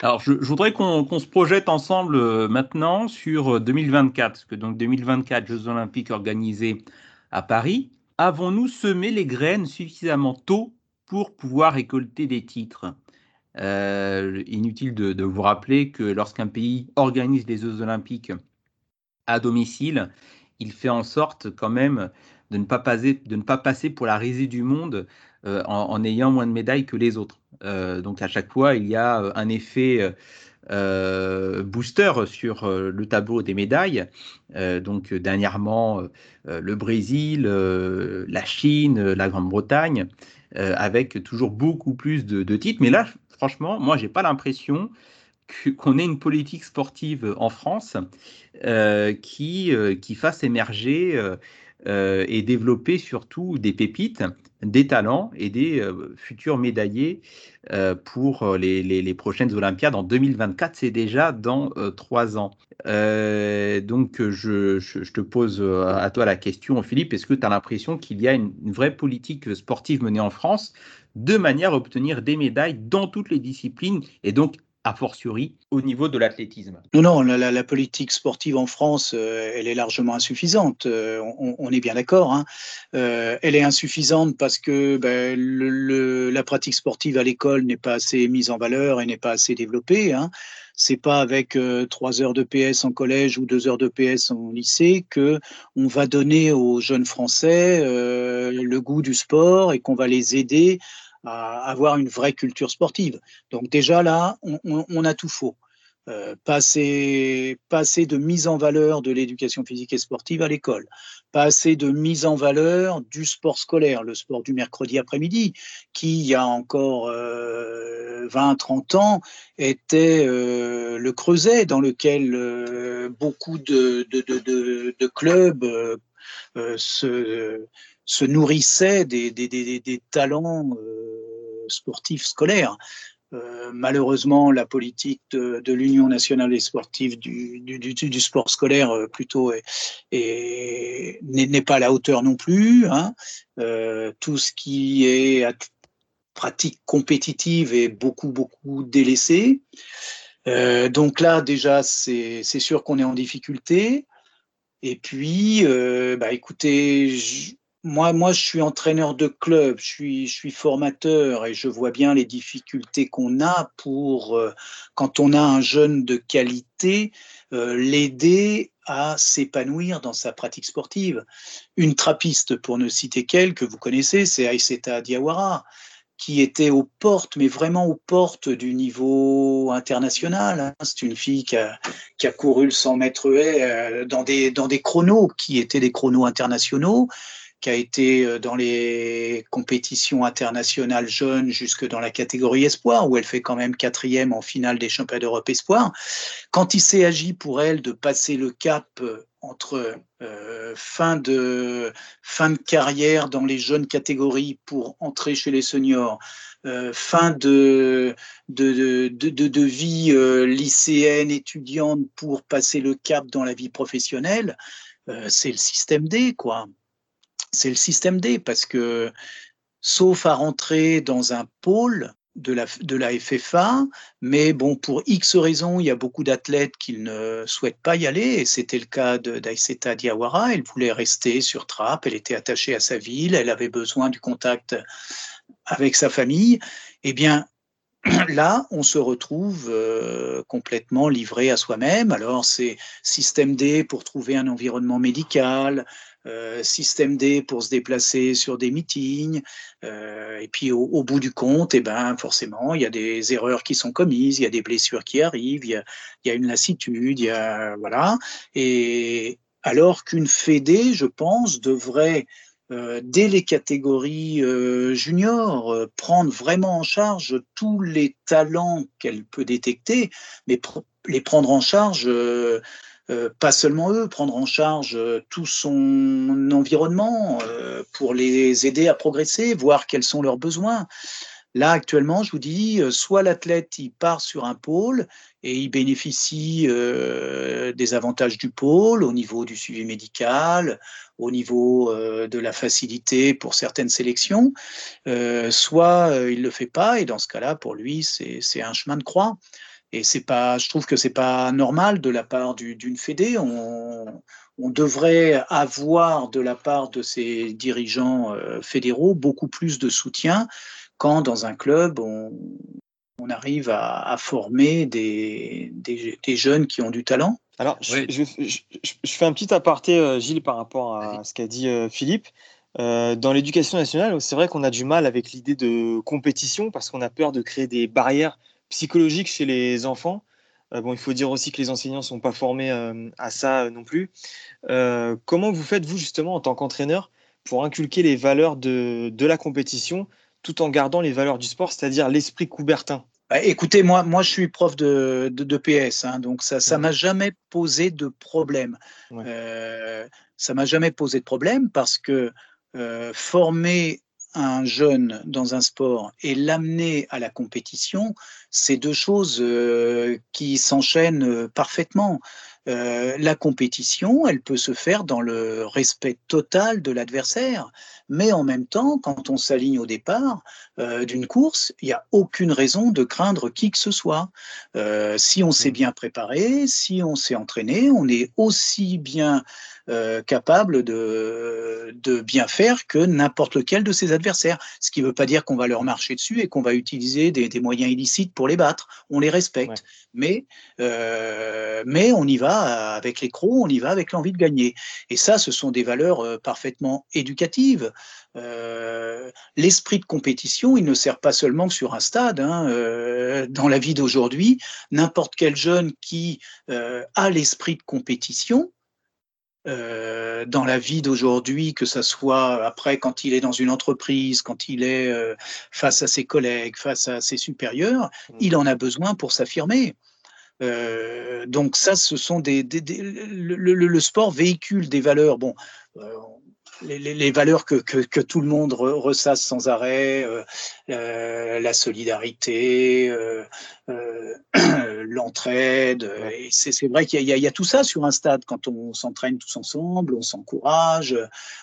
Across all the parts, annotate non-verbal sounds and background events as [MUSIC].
Alors, je, voudrais qu'on se projette ensemble euh, maintenant sur 2024, parce que donc 2024, Jeux Olympiques organisés à Paris. Avons-nous semé les graines suffisamment tôt pour pouvoir récolter des titres? Euh, Inutile de, vous rappeler que lorsqu'un pays organise les Jeux Olympiques à domicile, il fait en sorte quand même de ne pas passer, de ne pas passer pour la risée du monde euh, en, ayant moins de médailles que les autres. Euh, donc à chaque fois, il y a euh, un effet booster sur le tableau des médailles. donc dernièrement, le Brésil, la Chine, la Grande-Bretagne, avec toujours beaucoup plus de, titres. Mais là, franchement, moi, j'ai pas l'impression qu'on ait une politique sportive en France qui, qui fasse émerger et développer surtout des pépites des talents et des euh, futurs médaillés euh, pour euh, les, prochaines Olympiades en 2024. C'est déjà dans trois ans. donc, je, te pose à toi la question, Philippe. Est-ce que tu as l'impression qu'il y a une, vraie politique sportive menée en France de manière à obtenir des médailles dans toutes les disciplines et donc a fortiori au niveau de l'athlétisme Non, non, la, politique sportive en France, euh, elle est largement insuffisante. Euh, on, est bien d'accord. Hein. Euh, elle est insuffisante parce que ben, la pratique sportive à l'école n'est pas assez mise en valeur et n'est pas assez développée. Hein. C'est pas avec trois heures de PS en collège ou deux heures de PS en lycée que on va donner aux jeunes Français le goût du sport et qu'on va les aider à avoir une vraie culture sportive. Donc déjà là, on, a tout faux. Euh, passer, passer de mise en valeur de l'éducation physique et sportive à l'école, passer de mise en valeur du sport scolaire, le sport du mercredi après-midi, qui il y a encore 20-30 euh, ans était euh, le creuset dans lequel beaucoup de, clubs se, nourrissait des, talents euh, sportifs scolaires. Euh, malheureusement, la politique de, l'Union nationale des sportifs du, du, du, sport scolaire euh, plutôt n'est pas à la hauteur non plus. Hein. Euh, tout ce qui est pratique compétitive est beaucoup beaucoup délaissé. Euh, donc là, déjà, c'est sûr qu'on est en difficulté. Et puis, bah, écoutez, moi, moi, je suis entraîneur de club, je suis, formateur et je vois bien les difficultés qu'on a pour, euh, quand on a un jeune de qualité, euh, l'aider à s'épanouir dans sa pratique sportive. Une trappiste, pour ne citer qu'elle, que vous connaissez, c'est Aïseta Diawara qui était aux portes, mais vraiment aux portes du niveau international. Hein. C'est une fille qui a, qui a, couru le 100 mètres haies euh, dans des, dans des chronos qui étaient des chronos internationaux qui a été euh, dans les compétitions internationales jeunes jusque dans la catégorie espoir, où elle fait quand même quatrième en finale des championnats d'Europe espoir. Quand il s'est agi pour elle de passer le cap euh, entre euh, fin, de, fin de carrière dans les jeunes catégories pour entrer chez les seniors, fin de, de, de, de, vie lycéenne, étudiante pour passer le cap dans la vie professionnelle, c'est le système D, quoi c'est le système D parce que sauf à rentrer dans un pôle de la, de FFA, mais bon, pour X raisons, il y a beaucoup d'athlètes qui ne souhaitent pas y aller, et c'était le cas d'Aïseta Diawara, elle voulait rester sur Trappes, elle était attachée à sa ville, elle avait besoin du contact avec sa famille, eh bien, [CLEARS THROAT] là, on se retrouve euh, complètement livré à soi-même. Alors, c'est système D pour trouver un environnement médical, système D pour se déplacer sur des meetings. Euh, et puis au, bout du compte, eh ben, forcément, il y a des erreurs qui sont commises, il y a des blessures qui arrivent, il y a, une lassitude, voilà. Et alors qu'une Fédé, je pense, devrait euh, dès les catégories euh, juniors, euh, prendre vraiment en charge tous les talents qu'elle peut détecter, mais les prendre en charge euh, pas seulement eux, prendre en charge euh, tout son environnement euh, pour les aider à progresser, voir quels sont leurs besoins. Là, actuellement, je vous dis, soit l'athlète il part sur un pôle et il bénéficie des avantages du pôle au niveau du suivi médical, au niveau de la facilité pour certaines sélections, soit il ne le fait pas et dans ce cas-là, pour lui, c'est un chemin de croix. Et c'est pas, je trouve que c'est pas normal de la part d'une fédé. On, on, devrait avoir de la part de ces dirigeants euh, fédéraux beaucoup plus de soutien quand dans un club on, on arrive à, à former des, des, des, jeunes qui ont du talent. Alors, je, je, je, je fais un petit aparté, euh, Gilles, par rapport à ce qu'a dit euh, Philippe. Euh, dans l'éducation nationale, c'est vrai qu'on a du mal avec l'idée de compétition parce qu'on a peur de créer des barrières psychologique chez les enfants. Euh, bon, il faut dire aussi que les enseignants ne sont pas formés euh, à ça euh, non plus. comment vous faites, vous, justement, en tant qu'entraîneur, pour inculquer les valeurs de, de, la compétition tout en gardant les valeurs du sport, c'est-à-dire l'esprit coubertin? Bah, Écoutez, moi, moi, je suis prof de, de, de PS, hein, donc ça ne m'a jamais posé de problème. Ouais. ça m'a jamais posé de problème parce que former un jeune dans un sport et l'amener à la compétition, c'est deux choses euh, qui s'enchaînent euh, parfaitement. Euh, la compétition, elle peut se faire dans le respect total de l'adversaire, mais en même temps, quand on s'aligne au départ euh, d'une course, il n'y a aucune raison de craindre qui que ce soit. Si on s'est mmh. bien préparé, si on s'est entraîné, on est aussi bien euh, capable de, de bien faire que n'importe lequel de ses adversaires. Ce qui ne veut pas dire qu'on va leur marcher dessus et qu'on va utiliser des, des, moyens illicites pour les battre. On les respecte. Ouais. Mais, euh, mais on y va avec les crocs, on y va avec l'envie de gagner. Et ça, ce sont des valeurs euh, parfaitement éducatives. Euh, L'esprit de compétition, il ne sert pas seulement sur un stade. Hein. Euh, dans la vie d'aujourd'hui, n'importe quel jeune qui euh, a l'esprit de compétition, euh, dans la vie d'aujourd'hui, que ce soit après quand il est dans une entreprise, quand il est euh, face à ses collègues, face à ses supérieurs, mmh. il en a besoin pour s'affirmer. Euh, donc ça, ce sont des, des, des le, le, le, sport véhicule des valeurs. Bon, les, les, les, valeurs que, que, que, tout le monde ressasse sans arrêt, euh, euh, la solidarité, euh, euh [CLEARS THROAT] l'entraide. C'est vrai qu'il y, y, y, a tout ça sur un stade quand on s'entraîne tous ensemble, on s'encourage,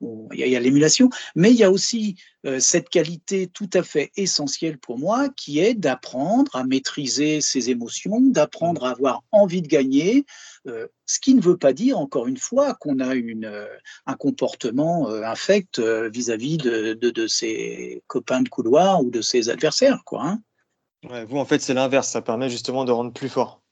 il y a, a l'émulation. Mais il y a aussi euh, cette qualité tout à fait essentielle pour moi qui est d'apprendre à maîtriser ses émotions, d'apprendre à avoir envie de gagner, euh, ce qui ne veut pas dire, encore une fois, qu'on a une, euh, un comportement euh, infect vis-à-vis de, de, de, ses copains de couloir ou de ses adversaires. Quoi, hein. ouais, vous, en fait, c'est l'inverse. Ça permet justement de rendre plus fort.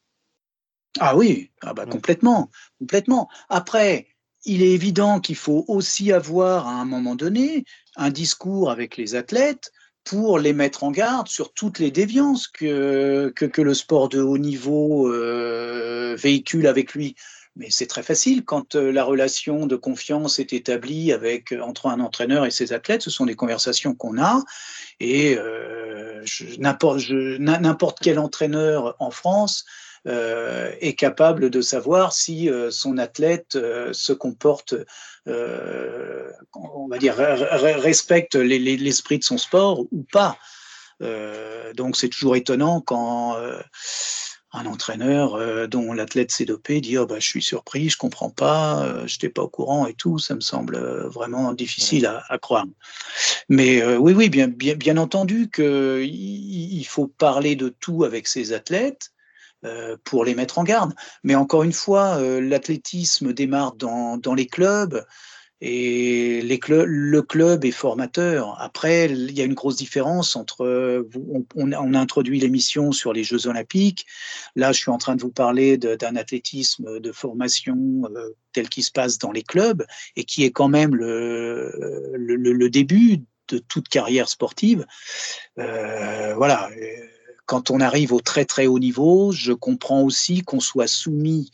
Ah oui, ah bah, ouais. complètement, complètement. Après, il est évident qu'il faut aussi avoir, à un moment donné, un discours avec les athlètes pour les mettre en garde sur toutes les déviances que, que, le sport de haut niveau euh, véhicule avec lui. Mais c'est très facile quand euh, la relation de confiance est établie avec entre un entraîneur et ses athlètes. Ce sont des conversations qu'on a et euh, n'importe quel entraîneur en France euh, est capable de savoir si euh, son athlète euh, se comporte, euh, on va dire, respecte l'esprit de son sport ou pas. Euh, donc c'est toujours étonnant quand un entraîneur euh, dont l'athlète s'est dopé dit oh, bah, je suis surpris, je comprends pas, euh, je n'étais pas au courant et tout, ça me semble vraiment difficile à, croire. Mais euh, oui, oui, bien, bien, entendu qu'il il faut parler de tout avec ses athlètes pour les mettre en garde. Mais encore une fois, l'athlétisme démarre dans, les clubs. Et les clubs, le club est formateur. Après, il y a une grosse différence entre. On, on a introduit l'émission sur les Jeux Olympiques. Là, je suis en train de vous parler d'un athlétisme de formation euh, tel qu'il se passe dans les clubs et qui est quand même le, début de toute carrière sportive. Euh, voilà. Quand on arrive au très très haut niveau, je comprends aussi qu'on soit soumis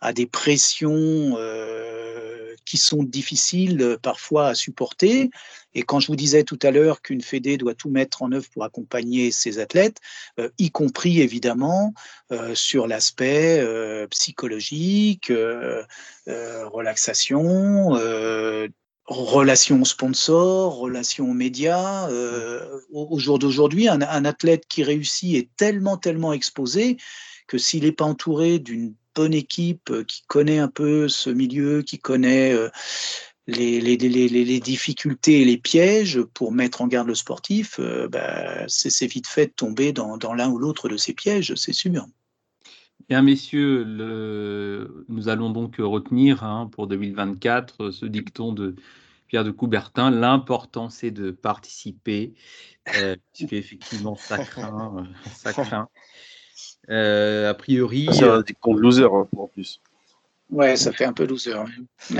à des pressions. Euh, qui sont difficiles euh, parfois à supporter. Et quand je vous disais tout à l'heure qu'une Fédé doit tout mettre en œuvre pour accompagner ses athlètes, euh, y compris évidemment sur l'aspect psychologique, relaxation, relations sponsors, relations médias. au jour d'aujourd'hui, un, un athlète qui réussit est tellement, tellement exposé que s'il n'est pas entouré d'une bonne équipe euh, qui connaît un peu ce milieu, qui connaît euh, les, les, les, les, difficultés et les pièges pour mettre en garde le sportif, bah, c'est vite fait de tomber dans, dans l'un ou l'autre de ces pièges, c'est sûr. Bien, messieurs, le... nous allons donc retenir hein, pour 2024 ce dicton de Pierre de Coubertin. L'important, c'est de participer, euh, [LAUGHS] puisqu'effectivement, ça craint. Euh, ça craint. Euh, a priori. C'est un dicton de loser, hein, en plus. Ouais, ça fait un peu loser. [LAUGHS]